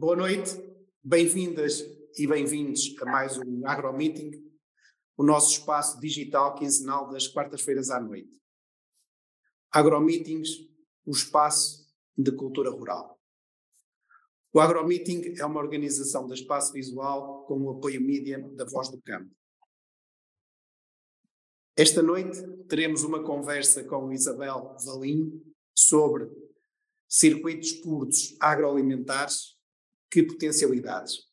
Boa noite, bem-vindas e bem-vindos a mais um AgroMeeting, o nosso espaço digital quinzenal das quartas-feiras à noite. AgroMeetings, o espaço de cultura rural. O AgroMeeting é uma organização da Espaço Visual com o apoio mídia da Voz do Campo. Esta noite teremos uma conversa com Isabel Valim sobre circuitos curtos agroalimentares que potencialidades?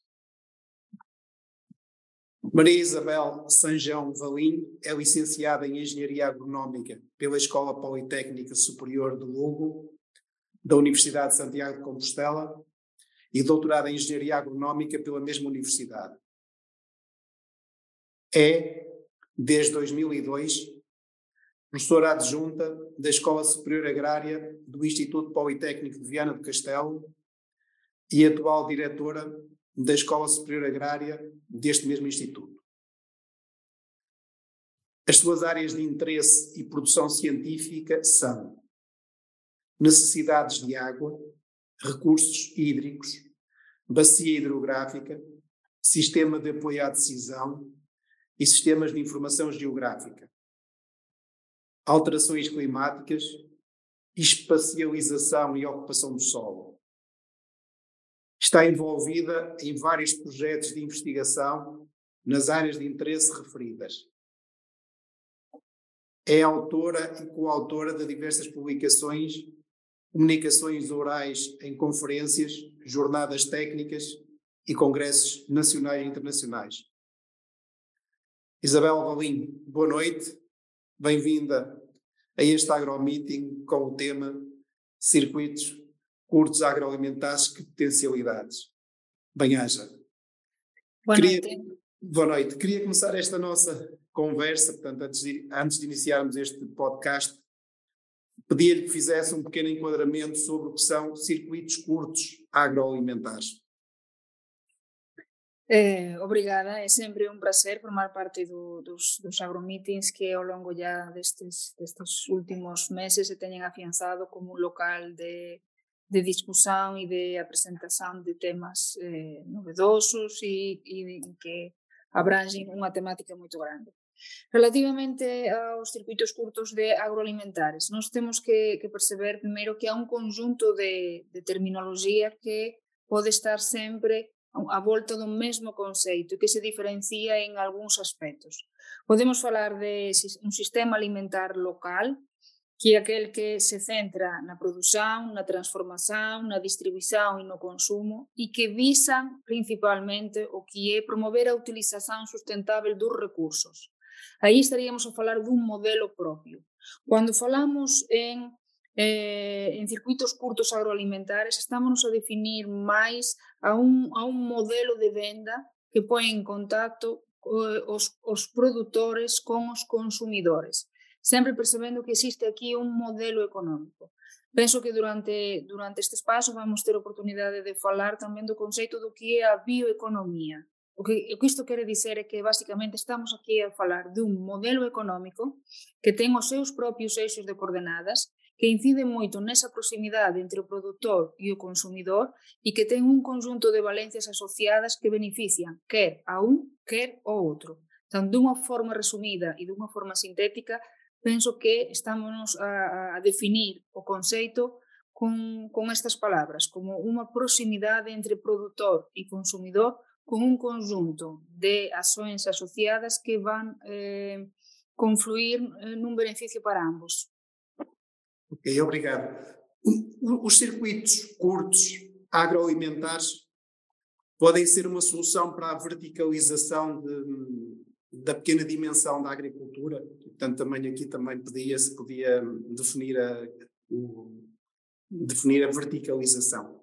Maria Isabel Sanjão Valim é licenciada em Engenharia Agronómica pela Escola Politécnica Superior de Lugo, da Universidade de Santiago de Compostela, e doutorada em Engenharia Agronómica pela mesma universidade. É, desde 2002, professora adjunta da Escola Superior Agrária do Instituto Politécnico de Viana do Castelo e atual diretora da Escola Superior Agrária deste mesmo Instituto. As suas áreas de interesse e produção científica são necessidades de água, recursos hídricos, bacia hidrográfica, sistema de apoio à decisão e sistemas de informação geográfica, alterações climáticas, espacialização e ocupação do solo, Está envolvida em vários projetos de investigação nas áreas de interesse referidas. É autora e coautora de diversas publicações, comunicações orais em conferências, jornadas técnicas e congressos nacionais e internacionais. Isabel Valim, boa noite, bem-vinda a este agromeeting com o tema Circuitos curtos agroalimentares, que potencialidades. Bem-haja. Boa Queria, noite. Boa noite. Queria começar esta nossa conversa, portanto, antes de, antes de iniciarmos este podcast, pedir-lhe que fizesse um pequeno enquadramento sobre o que são circuitos curtos agroalimentares. Eh, obrigada, é sempre um prazer formar parte do, dos, dos agromeetings que ao longo já destes, destes últimos meses se teñen afianzado como un local de de discusión e de apresentación de temas eh, novedosos e, e que abrangen unha temática moito grande. Relativamente aos circuitos curtos de agroalimentares, nós temos que, que perceber primeiro que há un conjunto de, de terminoloxía que pode estar sempre a volta do mesmo conceito que se diferencia en algúns aspectos. Podemos falar de un sistema alimentar local, que é aquel que se centra na produción, na transformación, na distribución e no consumo e que visan principalmente o que é promover a utilización sustentável dos recursos. Aí estaríamos a falar dun modelo propio. Cando falamos en eh, en circuitos curtos agroalimentares, estamos a definir máis a un, a un modelo de venda que põe en contacto eh, os, os produtores con os consumidores sempre percebendo que existe aquí un modelo económico. Penso que durante, durante este espazo vamos ter oportunidade de falar tamén do conceito do que é a bioeconomía. O que, o que isto quere dizer é que basicamente estamos aquí a falar dun modelo económico que ten os seus propios eixos de coordenadas que incide moito nesa proximidade entre o produtor e o consumidor e que ten un conjunto de valencias asociadas que benefician quer a un, quer ao outro. Tan dunha forma resumida e dunha forma sintética, penso que estamos a, a definir o conceito con, con estas palabras, como unha proximidade entre produtor e consumidor con un conjunto de ações asociadas que van eh, confluir eh, nun beneficio para ambos. Ok, obrigado. Os circuitos curtos agroalimentares podem ser uma solução para a verticalização de, da pequena dimensão da agricultura, portanto também aqui também podia-se podia definir a, o, definir a verticalização.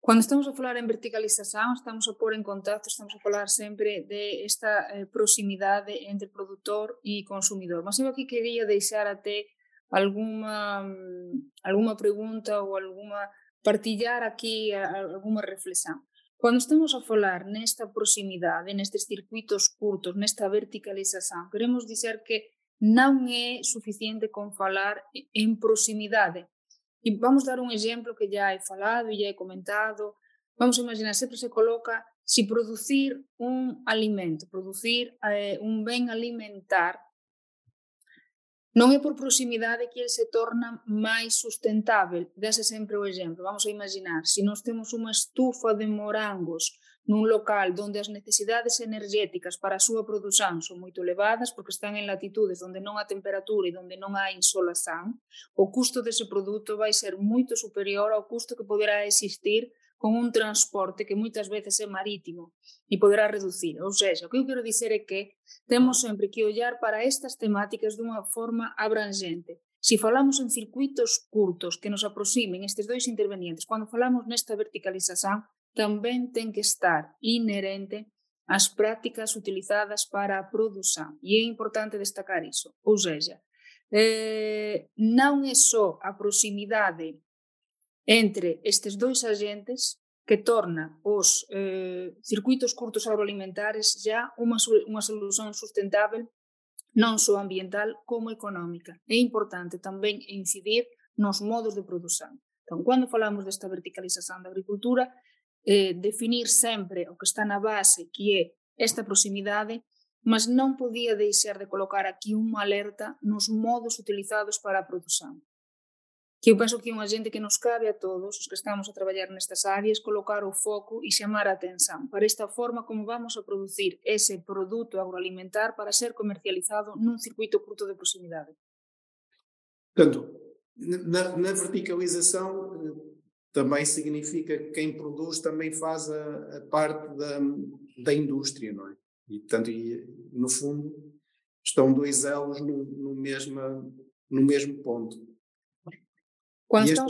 Quando estamos a falar em verticalização, estamos a pôr em contato, estamos a falar sempre de esta eh, proximidade entre produtor e consumidor. Mas eu aqui queria deixar até alguma alguma pergunta ou alguma partilhar aqui alguma reflexão. Cando estamos a falar nesta proximidade, nestes circuitos curtos, nesta verticalización, queremos dizer que non é suficiente con falar en proximidade. e vamos dar un exemplo que ya he falado e ya he comentado. Vamos a imaginar, sempre se coloca si producir un alimento, producir eh, un ben alimentar Non é por proximidade que ele se torna máis sustentável. Dese sempre o exemplo. Vamos a imaginar, se nós temos unha estufa de morangos nun local onde as necesidades energéticas para a súa produción son moito elevadas porque están en latitudes onde non há temperatura e onde non há insolación, o custo dese produto vai ser moito superior ao custo que poderá existir con un transporte que moitas veces é marítimo e poderá reducir. Ou seja, o que eu quero dizer é que temos sempre que ollar para estas temáticas dunha forma abrangente. Se falamos en circuitos curtos que nos aproximen estes dois intervenientes, cando falamos nesta verticalización, tamén ten que estar inherente as prácticas utilizadas para a produción. E é importante destacar iso. Ou seja, eh, non é só a proximidade entre estes dois agentes que torna os eh, circuitos curtos agroalimentares já unha, unha solución sustentável non só ambiental como económica. É importante tamén incidir nos modos de produción. Entón, cando falamos desta verticalización da agricultura, eh, definir sempre o que está na base, que é esta proximidade, mas non podía deixar de colocar aquí unha alerta nos modos utilizados para a produción. Que eu penso que é un agente que nos cabe a todos os que estamos a traballar nestas áreas colocar o foco e chamar a atención para esta forma como vamos a producir ese produto agroalimentar para ser comercializado nun circuito curto de proximidade. Portanto, na, na verticalização eh, também significa que quem produz também faz a, a parte da, da indústria, não é? E, portanto, e, no fundo, estão dois elos no, no, no mesmo ponto. Quando esta,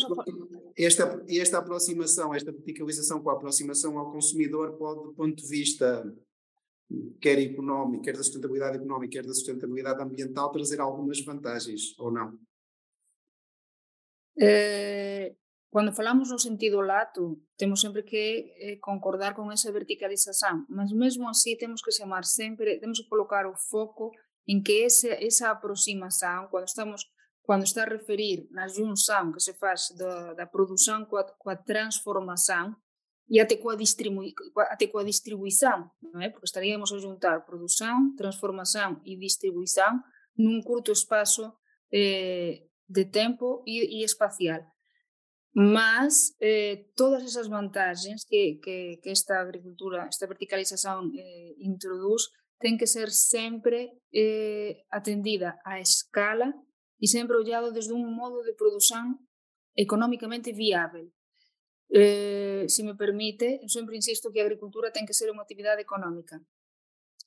esta, esta aproximação, esta verticalização com a aproximação ao consumidor pode, do ponto de vista quer económico, quer da sustentabilidade económica, quer da sustentabilidade ambiental, trazer algumas vantagens, ou não? Eh, quando falamos no sentido lato, temos sempre que eh, concordar con esa verticalización, mas mesmo así temos que chamar sempre, temos que colocar o foco en que ese, esa aproximación, quando estamos quando está a referir na junção que se faz da, da produção com a, com a transformação e até com a, distribui, até com a distribuição, não é? Porque estaríamos a juntar produção, transformação e distribuição num curto espaço eh, de tempo e, e espacial. Mas eh, todas essas vantagens que, que, que, esta agricultura, esta verticalização eh, introduz, tem que ser sempre eh, atendida à escala e sempre ollado desde un modo de produción económicamente viável. Eh, se me permite, eu sempre insisto que a agricultura ten que ser unha actividade económica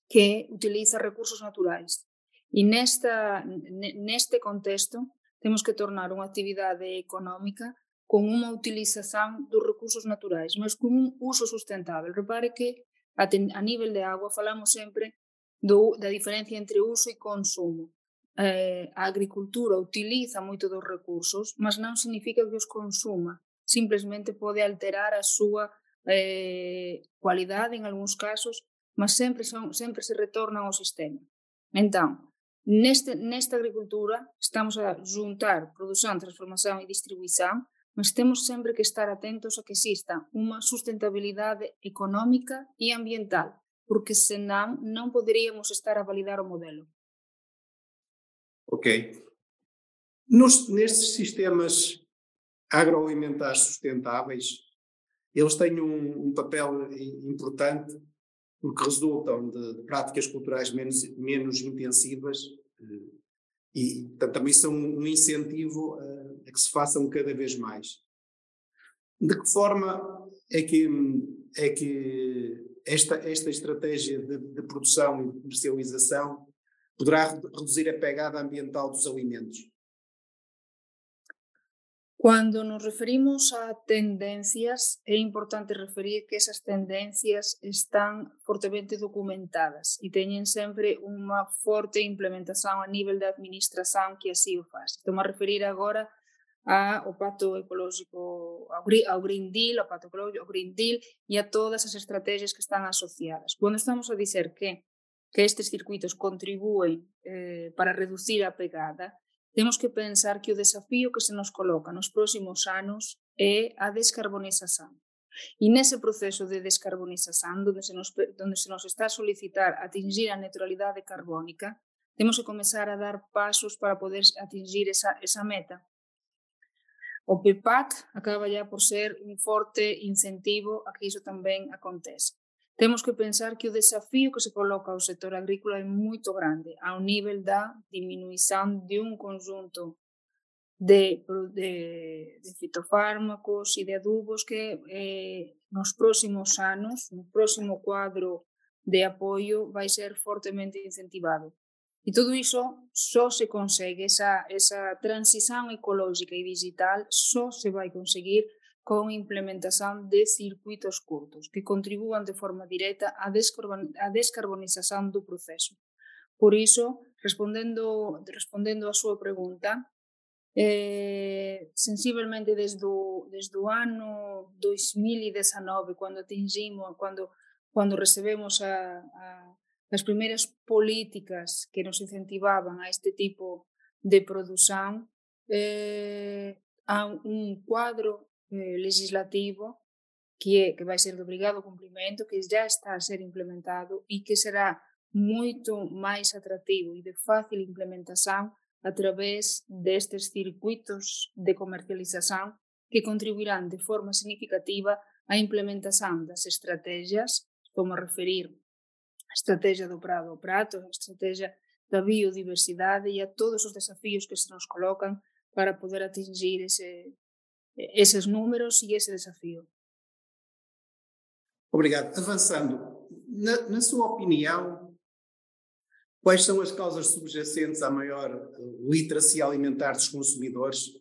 que utiliza recursos naturais. E nesta, neste contexto temos que tornar unha actividade económica con unha utilización dos recursos naturais, mas con un uso sustentável. Repare que a, ten, a nivel de agua falamos sempre do, da diferencia entre uso e consumo eh, a agricultura utiliza moito dos recursos, mas non significa que os consuma. Simplemente pode alterar a súa eh, cualidade en algúns casos, mas sempre, son, sempre se retornan ao sistema. Entón, neste, nesta agricultura estamos a juntar produción, transformación e distribuición, mas temos sempre que estar atentos a que exista unha sustentabilidade económica e ambiental, porque senón non poderíamos estar a validar o modelo. Ok. Nos, nestes sistemas agroalimentares sustentáveis, eles têm um, um papel importante porque resultam de, de práticas culturais menos, menos intensivas eh, e portanto, também são um incentivo a, a, que se façam cada vez mais. De que forma é que, é que esta, esta estratégia de, de produção e comercialização poderá reduzir a pegada ambiental dos alimentos? Cuando nos referimos a tendencias, é importante referir que esas tendencias están fortemente documentadas e teñen sempre unha forte implementación a nivel da administración que así o faz. Estou a referir agora ao Pacto Ecológico, ao Green Deal, ao Pacto Ecológico, Green Deal e a todas as estrategias que están asociadas. Quando estamos a dizer que que estes circuitos contribúen eh, para reducir a pegada, temos que pensar que o desafío que se nos coloca nos próximos anos é a descarbonización. E nese proceso de descarbonización, donde se nos, donde se nos está a solicitar atingir a neutralidade carbónica, temos que comenzar a dar pasos para poder atingir esa, esa meta. O PEPAC acaba ya por ser un forte incentivo a que iso tamén acontece. Temos que pensar que o desafío que se coloca ao sector agrícola é moito grande, ao nivel da diminuição de un conjunto de, de, de fitofármacos e de adubos que eh, nos próximos anos, no próximo cuadro de apoio, vai ser fortemente incentivado. E todo iso só se consegue, esa, esa transición ecológica e digital só se vai conseguir con implementación de circuitos curtos que contribúan de forma directa á descarbonización do proceso. Por iso, respondendo, respondendo a súa pregunta, eh, sensiblemente desde o, desde o ano 2019, cando atingimos, cando, cando recebemos a, a políticas que nos incentivaban a este tipo de produción eh, a un cuadro eh, legislativo que, é, que vai ser de obrigado cumprimento, que já está a ser implementado e que será moito máis atractivo e de fácil implementación a través destes circuitos de comercialización que contribuirán de forma significativa á implementación das estrategias, como referir a estrategia do prado ao prato, a estrategia da biodiversidade e a todos os desafios que se nos colocan para poder atingir ese, esses números e esse desafio. Obrigado. Avançando, na, na, sua opinião, quais são as causas subjacentes à maior literacia alimentar dos consumidores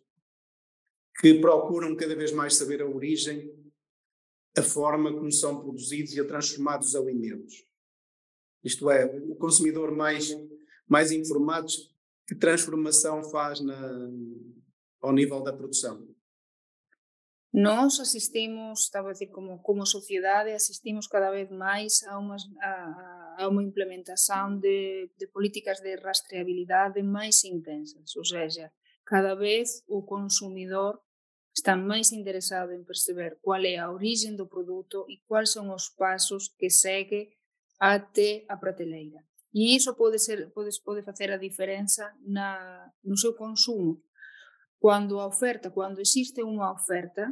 que procuram cada vez mais saber a origem, a forma como são produzidos e a transformados os alimentos? Isto é, o consumidor mais, mais informado, que transformação faz na, ao nível da produção? Nós asistimos, estaba a decir, como, como sociedade, asistimos cada vez máis a, uma, a, a uma implementación de, de políticas de rastreabilidade máis intensas, ou seja, cada vez o consumidor está máis interesado en perceber cual é a origen do produto e quais son os pasos que segue até a prateleira. E iso pode ser pode pode facer a diferenza na no seu consumo, Quando a oferta, quando existe unha oferta,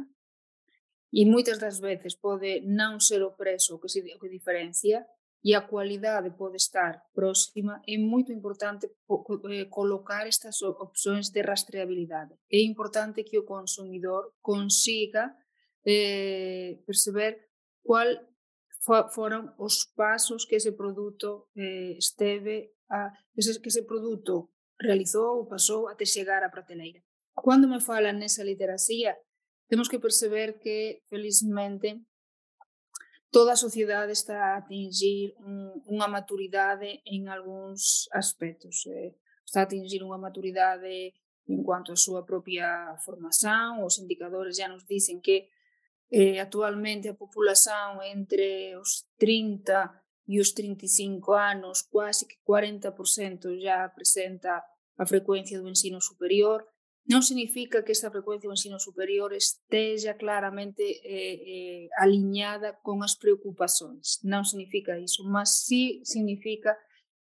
e moitas das veces pode non ser o preso o que, se, o que diferencia, e a cualidade pode estar próxima, é moito importante eh, colocar estas opcións de rastreabilidade. É importante que o consumidor consiga eh, perceber cual foron os pasos que ese produto eh, esteve a, que ese, que ese produto realizou ou pasou até chegar á prateleira. Cando me falan nesa literacia, temos que perceber que, felizmente, toda a sociedade está a atingir un, unha maturidade en algúns aspectos. Eh, está a atingir unha maturidade en cuanto a súa propia formación, os indicadores já nos dicen que Eh, actualmente a populación entre os 30 e os 35 anos, quase que 40% já presenta a frecuencia do ensino superior. Non significa que esta frecuencia do ensino superior esteja claramente eh, eh, con as preocupações. Non significa iso, mas sí significa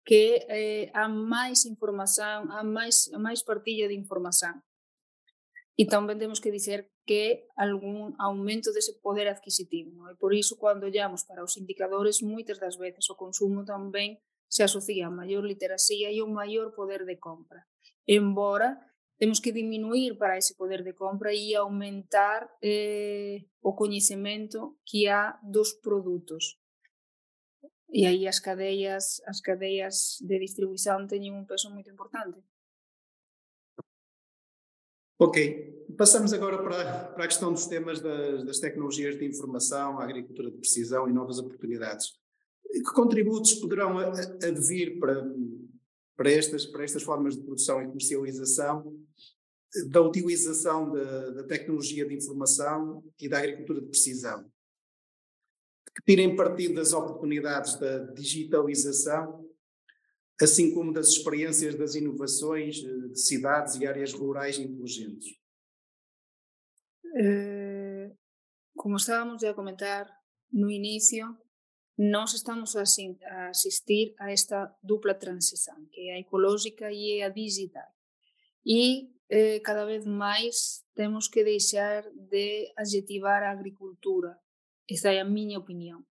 que eh, há máis información, há partilla de información. E tamén temos que dizer que algún aumento dese poder adquisitivo. Por iso, cando olhamos para os indicadores, moitas das veces o consumo tamén se asocia a maior literacia e un maior poder de compra. Embora temos que diminuir para ese poder de compra e aumentar eh, o coñecemento que há dos produtos. E aí as cadeas, as cadeas de distribuición teñen un peso moito importante. Ok, passamos agora para, para a questão dos temas das, das tecnologias de informação, agricultura de precisão e novas oportunidades. Que contributos poderão advir para, para, estas, para estas formas de produção e comercialização da utilização da, da tecnologia de informação e da agricultura de precisão? Que tirem partido das oportunidades da digitalização assim como das experiências das inovações eh, de cidades e áreas rurais inteligentes? Eh, como estávamos a comentar no inicio, Nós estamos a asistir a esta dupla transição, que é a ecológica e a digital. E eh, cada vez máis temos que deixar de adjetivar a agricultura. Esa é a miña opinión.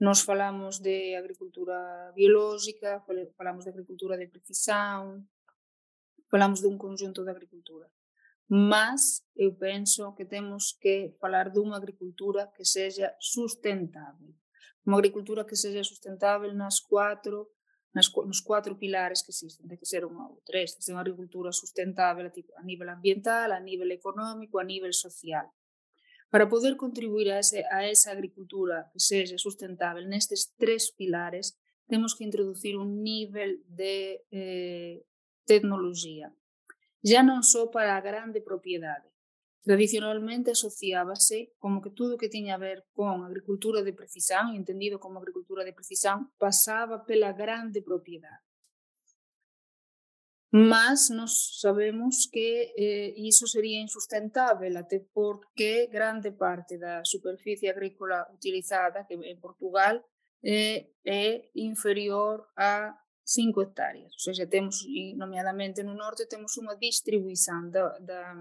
Nós falamos de agricultura biológica, falamos de agricultura de precisão, falamos dun conjunto de agricultura. Mas eu penso que temos que falar dunha agricultura que seja sustentável. Unha agricultura que seja sustentável nas cuatro nas, nos cuatro pilares que existen, ten que ser unha ou ser unha agricultura sustentável a, tipo, a nivel ambiental, a nivel económico, a nivel social. Para poder contribuir a, ese, a esa agricultura que seja sustentável nestes tres pilares, temos que introducir un nivel de eh, tecnología. Ya non só para a grande propiedade. Tradicionalmente asociábase como que tudo que tiña a ver con agricultura de precisão, entendido como agricultura de precisão, pasaba pela grande propiedade. Mas nós sabemos que eh, iso sería insustentável, até porque grande parte da superficie agrícola utilizada, que en Portugal eh, é inferior a 5 hectáreas. Ou seja, temos, nomeadamente no norte, temos unha distribuição da, da,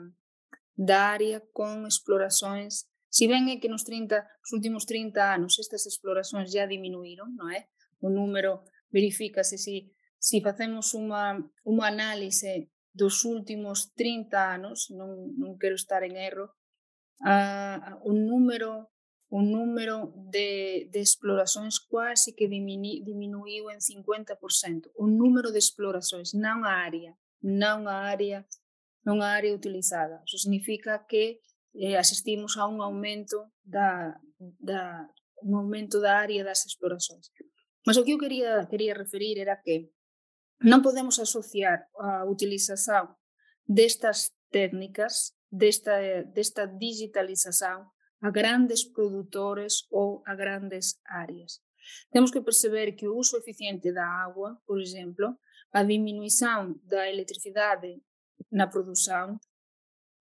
da área con explorações Si ben é que nos 30, os últimos 30 anos estas explorações já diminuíron, non é? O número verifícase si si facemos unha, unha análise dos últimos 30 anos, non, non quero estar en erro, uh, o número o número de, de explorações quase que diminu, diminuiu en 50%. O número de explorações, non a área, non a área, non área utilizada. Isso significa que eh, asistimos a un aumento da, da un aumento da área das explorações. Mas o que eu quería, quería referir era que Non podemos asociar a utilización destas técnicas, desta, desta digitalización a grandes produtores ou a grandes áreas. Temos que perceber que o uso eficiente da agua, por exemplo, a diminuição da eletricidade na produção,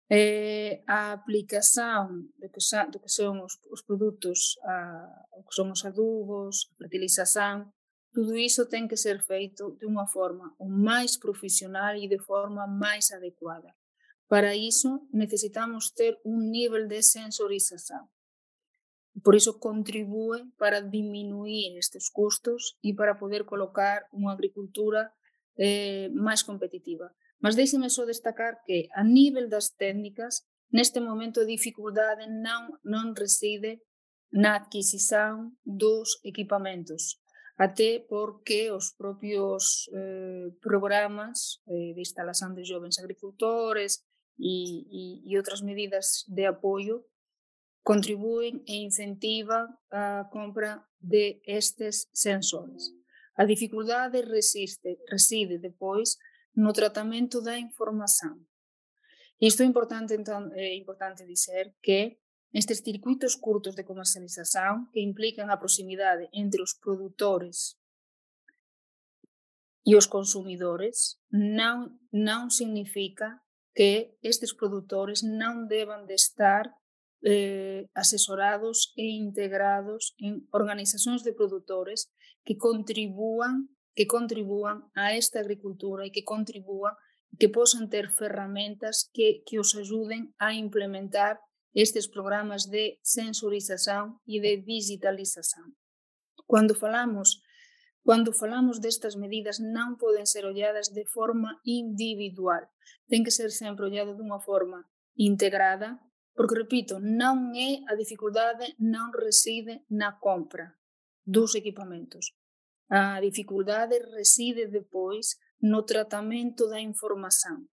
eh, a aplicación do que, do que son os, os produtos, a, o que son os adubos, a fertilización, Tudo iso ten que ser feito de unha forma o máis profesional e de forma máis adecuada. Para iso necesitamos ter un nivel de sensorización. Por iso contribúe para diminuir estes custos e para poder colocar unha agricultura eh, máis competitiva. Mas deixeme só destacar que a nivel das técnicas, neste momento a dificultade non, non reside na adquisición dos equipamentos, até porque os propios eh, programas eh, de instalación de jovens agricultores e, e, e outras medidas de apoio contribúen e incentivan a compra de estes sensores. A dificultade resiste, reside depois no tratamento da información. Isto é importante, entón, é importante dizer que Estes circuitos curtos de comercialización que implican a proximidade entre os produtores e os consumidores non, non significa que estes produtores non deban de estar eh, asesorados e integrados en organizacións de produtores que contribúan que contribúan a esta agricultura e que contribúan que posan ter ferramentas que, que os ayuden a implementar estes programas de sensorización e de digitalización. Cando falamos Cando falamos destas medidas non poden ser olladas de forma individual, ten que ser sempre ollado dunha forma integrada, porque, repito, non é a dificultade non reside na compra dos equipamentos. Ah, a dificultade reside depois no tratamento da información.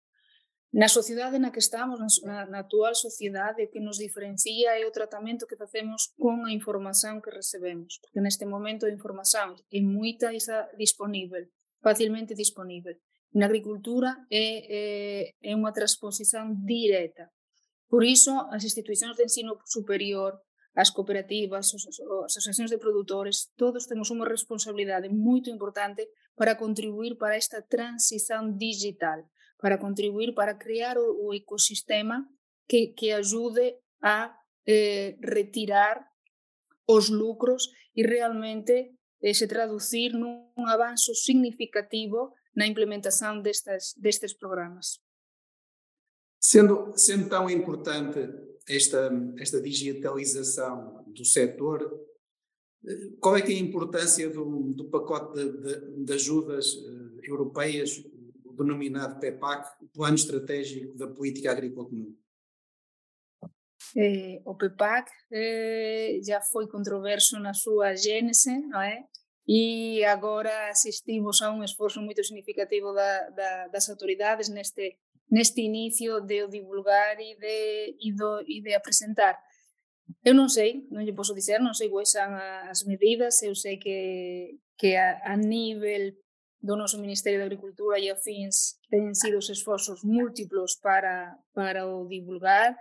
Na sociedade na que estamos, na, na actual sociedade, o que nos diferencia é o tratamento que facemos con a información que recebemos, porque neste momento a información é moita isa disponível, facilmente disponível. Na agricultura é, é, é unha transposición directa. Por iso, as institucións de ensino superior, as cooperativas, as asociacións de produtores, todos temos unha responsabilidade moito importante para contribuir para esta transición digital, para contribuir para crear o ecosistema que, que ajude a eh, retirar os lucros e realmente eh, se traducir nun avanzo significativo na implementação destas, destes programas. Sendo, sendo tão importante esta, esta digitalização do setor, qual é que é a importância do, do pacote de, de, ajudas uh, europeias, denominado PEPAC, o Plano Estratégico da Política Agrícola Comum? Eh, o PEPAC eh, já foi controverso na sua gênese, não é? E agora assistimos a um esforço muito significativo da, da, das autoridades neste neste inicio de o divulgar e de, e, do, e de apresentar. Eu non sei, non lle posso dizer, non sei quais son as medidas, eu sei que, que a, a nivel do noso Ministerio de Agricultura e afins teñen sido os esforzos múltiplos para, para o divulgar.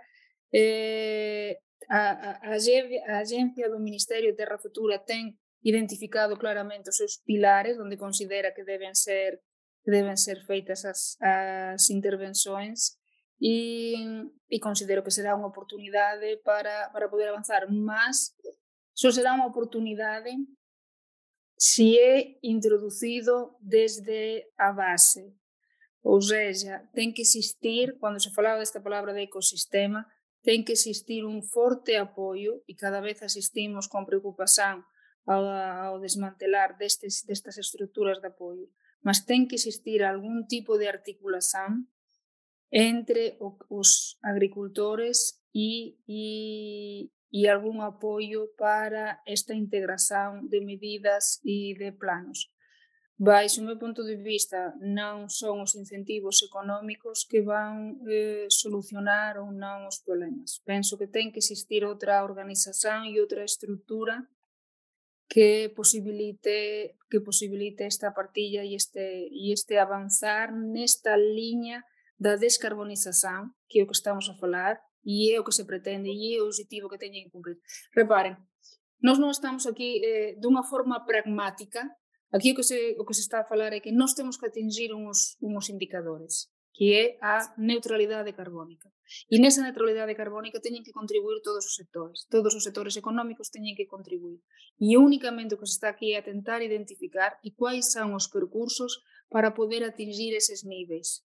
Eh, a, a, a Agencia do Ministerio de Terra Futura ten identificado claramente os seus pilares onde considera que deben ser deben ser feitas as, as intervenções e, e considero que será unha oportunidade para, para poder avanzar, mas só será unha oportunidade se é introducido desde a base. Ou seja, ten que existir, cando se falaba desta palabra de ecosistema, ten que existir un forte apoio e cada vez asistimos con preocupación ao, ao desmantelar destes, destas estruturas de apoio mas ten que existir algún tipo de articulación entre os agricultores e, e, e apoio para esta integración de medidas e de planos. Baixo o meu ponto de vista, non son os incentivos económicos que van eh, solucionar ou non os problemas. Penso que ten que existir outra organización e outra estrutura que posibilite que posibilite esta partilla e este e este avanzar nesta liña da descarbonización, que é o que estamos a falar, e é o que se pretende, e é o objetivo que teñen que cumprir. Reparen, nós non estamos aquí eh, dunha forma pragmática, aquí o que, se, o que se está a falar é que nós temos que atingir uns, uns indicadores que é a neutralidade carbónica. E nesa neutralidade carbónica teñen que contribuir todos os sectores, todos os sectores económicos teñen que contribuir. E únicamente o que se está aquí é a tentar identificar e quais son os percursos para poder atingir eses níveis.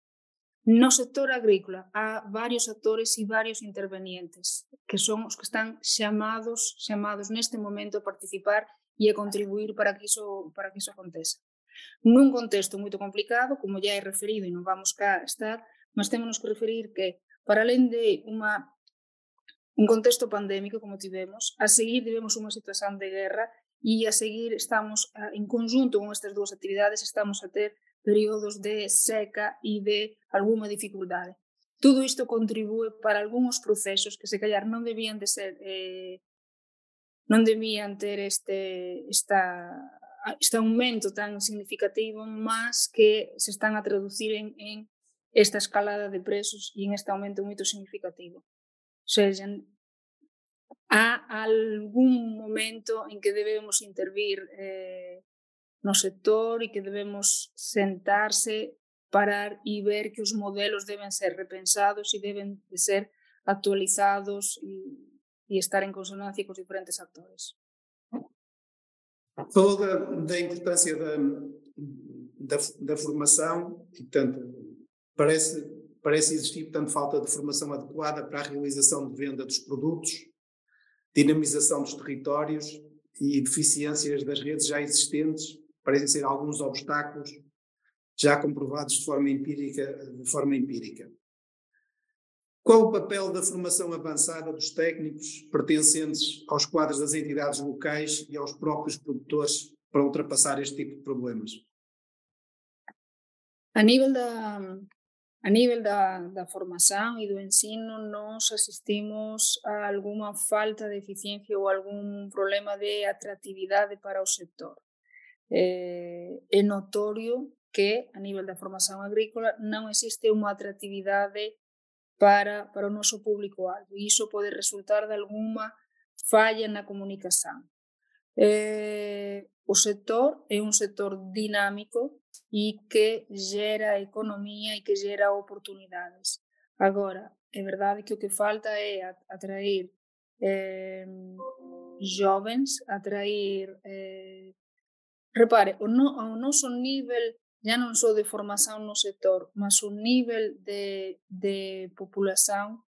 No sector agrícola há varios actores e varios intervenientes que son os que están chamados chamados neste momento a participar e a contribuir para que iso para que iso aconteza. Nun contexto moito complicado, como ya é referido e non vamos cá estar, mas temos que referir que, para além de unha un contexto pandémico como tivemos, a seguir tivemos unha situación de guerra e a seguir estamos en conjunto con estas dúas actividades estamos a ter períodos de seca e de alguma dificultade. Todo isto contribúe para algúns procesos que se callar non debían de ser eh, non debían ter este esta este aumento tan significativo, mas que se están a traducir en, en esta escalada de presos e en este aumento moito significativo. O sea, há algún momento en que debemos intervir eh, no sector e que debemos sentarse, parar e ver que os modelos deben ser repensados e deben de ser actualizados e, e estar en consonancia cos diferentes actores. Falou da, da importância da, da, da, formação e, portanto, parece, parece existir, portanto, falta de formação adequada para a realização de venda dos produtos, dinamização dos territórios e deficiências das redes já existentes, parecem ser alguns obstáculos já comprovados de forma empírica, de forma empírica. Qual o papel da formação avançada dos técnicos pertencentes aos quadros das entidades locais e aos próprios produtores para ultrapassar este tipo de problemas? A nível da, a nível da, da formação e do ensino, nós assistimos a alguma falta de eficiência ou algum problema de atratividade para o sector. É, é notório que, a nível da formação agrícola, não existe uma atratividade para, para o noso público-alvo. E iso pode resultar de alguma falla na comunicación. Eh, o sector é un sector dinámico e que gera economía e que gera oportunidades. Agora, é verdade que o que falta é atrair eh, jovens, atrair eh, repare, o, no, o noso nivel ya non só de formación no sector, mas o nivel de, de populación,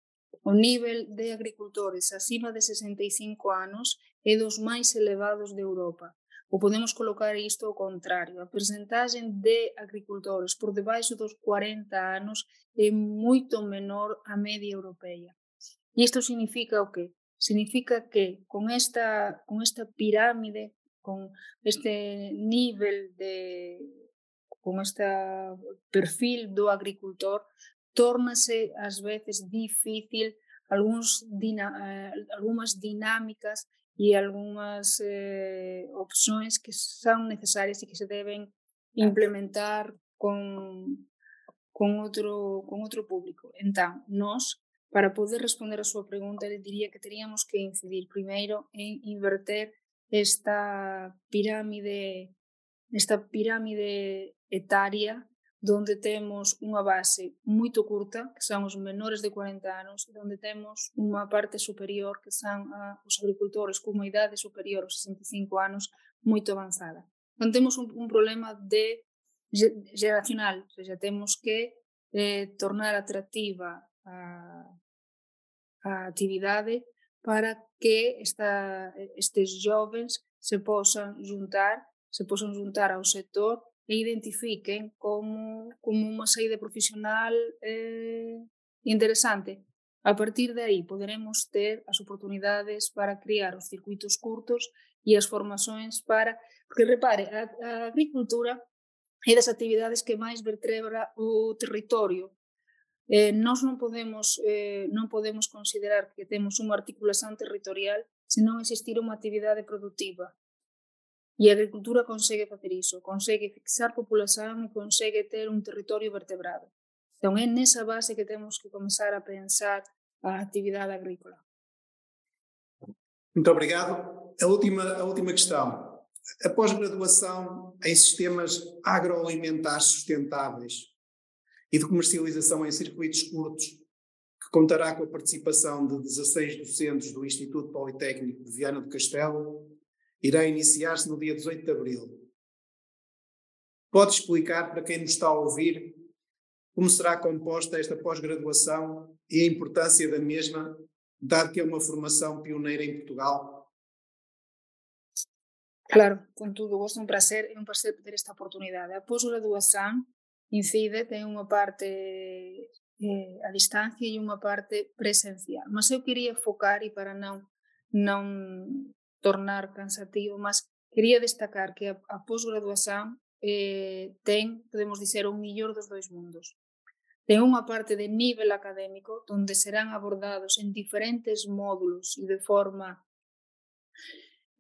o nivel de agricultores acima de 65 anos é dos máis elevados de Europa. Ou podemos colocar isto ao contrario, a percentaxe de agricultores por debaixo dos 40 anos é moito menor a media europea. E isto significa o que? Significa que con esta, con esta pirámide, con este nivel de, con este eh, perfil do agricultor, tórnase ás veces difícil algúns dina, eh, algunhas dinámicas e algunhas eh, opcións que son necesarias e que se deben implementar con, con, outro, con outro público. Entón, nós, para poder responder a súa pregunta, le diría que teríamos que incidir primeiro en inverter esta pirámide nesta pirámide etaria donde temos unha base moito curta, que son os menores de 40 anos, e onde temos unha parte superior, que son a, os agricultores cunha idade superior aos 65 anos, moito avanzada. Non temos un, un problema de xeracional, ou seja, temos que eh, tornar atractiva a, a actividade para que esta, estes jovens se posan juntar se posan juntar ao sector e identifiquen como, como unha saída profesional eh, interesante. A partir de aí poderemos ter as oportunidades para criar os circuitos curtos e as formações para... Porque repare, a, a agricultura é das actividades que máis vertebra o territorio. Eh, nós non podemos, eh, non podemos considerar que temos unha articulación territorial se non existir unha actividade productiva. E a agricultura consegue facer iso, consegue fixar populación e consegue ter un territorio vertebrado. Entón é nesa base que temos que comenzar a pensar a actividade agrícola. Muito obrigado. A última, a última questão. A pós-graduação em sistemas agroalimentares sustentáveis e de comercialização em circuitos curtos, que contará com a participação de 16 docentes do Instituto Politécnico de Viana do Castelo, irá iniciar-se no dia 18 de abril. Pode explicar para quem nos está a ouvir como será composta esta pós-graduação e a importância da mesma, dado que é uma formação pioneira em Portugal? Claro, contudo, gosto é um prazer, é um prazer ter esta oportunidade. A pós-graduação incide, tem uma parte eh, a distância e uma parte presencial. Mas eu queria focar, e para não, não tornar cansativo, mas quería destacar que a, a posgraduación eh, ten, podemos dizer, o millor dos dois mundos. Ten unha parte de nivel académico onde serán abordados en diferentes módulos e de forma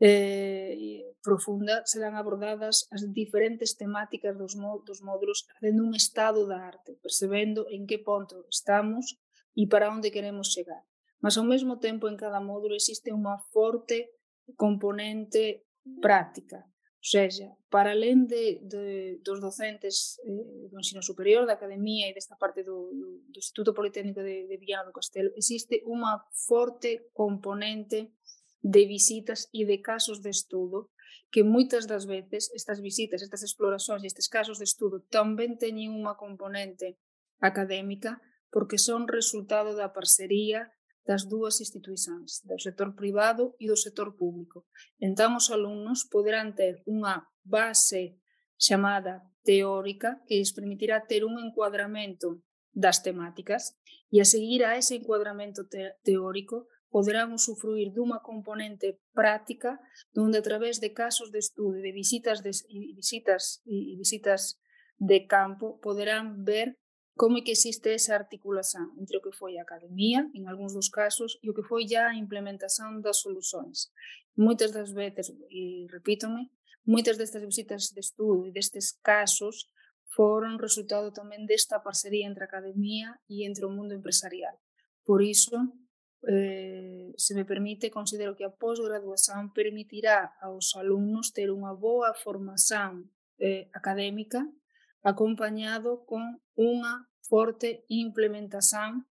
eh, profunda serán abordadas as diferentes temáticas dos, dos módulos facendo un estado da arte, percebendo en que ponto estamos e para onde queremos chegar. Mas ao mesmo tempo en cada módulo existe unha forte componente práctica. Ou seja, para além de, de, dos docentes eh, do ensino superior, da academia e desta parte do, do, do Instituto Politécnico de, de Viana do Castelo, existe unha forte componente de visitas e de casos de estudo que moitas das veces estas visitas, estas exploracións e estes casos de estudo tamén teñen unha componente académica porque son resultado da parcería das dúas instituições, do sector privado e do sector público. Entón, os alumnos poderán ter unha base chamada teórica que lles permitirá ter un encuadramento das temáticas e a seguir a ese encuadramento te teórico poderán usufruir dunha componente práctica donde a través de casos de estudo e de visitas de, e visitas e visitas de campo poderán ver como que existe esa articulación entre o que foi a academia, en algúns dos casos, e o que foi já a implementación das solucións. Moitas das veces, e repítome, moitas destas visitas de estudo e destes casos foron resultado tamén desta parcería entre a academia e entre o mundo empresarial. Por iso, eh, se me permite, considero que a pós-graduación permitirá aos alumnos ter unha boa formación eh, académica acompañado con unha forte implementación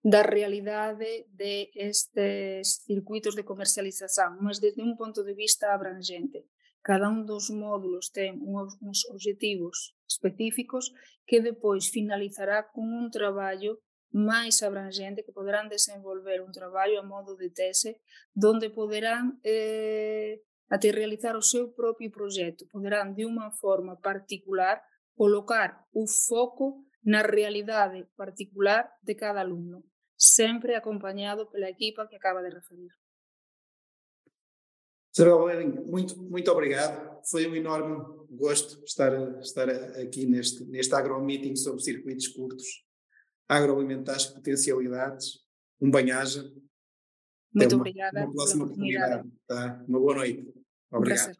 da realidade de estes circuitos de comercialización, mas desde un ponto de vista abrangente. Cada un dos módulos ten uns objetivos específicos que depois finalizará con un traballo máis abrangente que poderán desenvolver un traballo a modo de tese donde poderán eh, até realizar o seu propio proxecto. Poderán de unha forma particular colocar o foco na realidade particular de cada alumno, sempre acompañado pela equipa que acaba de referir. Valério, muito, muito obrigado. Foi um enorme gosto estar, estar aqui neste, neste agro-meeting sobre circuitos curtos agroalimentares, potencialidades, um banhaja. Muito uma, obrigada. Uma próxima oportunidade. Tá? Uma boa noite. Obrigado.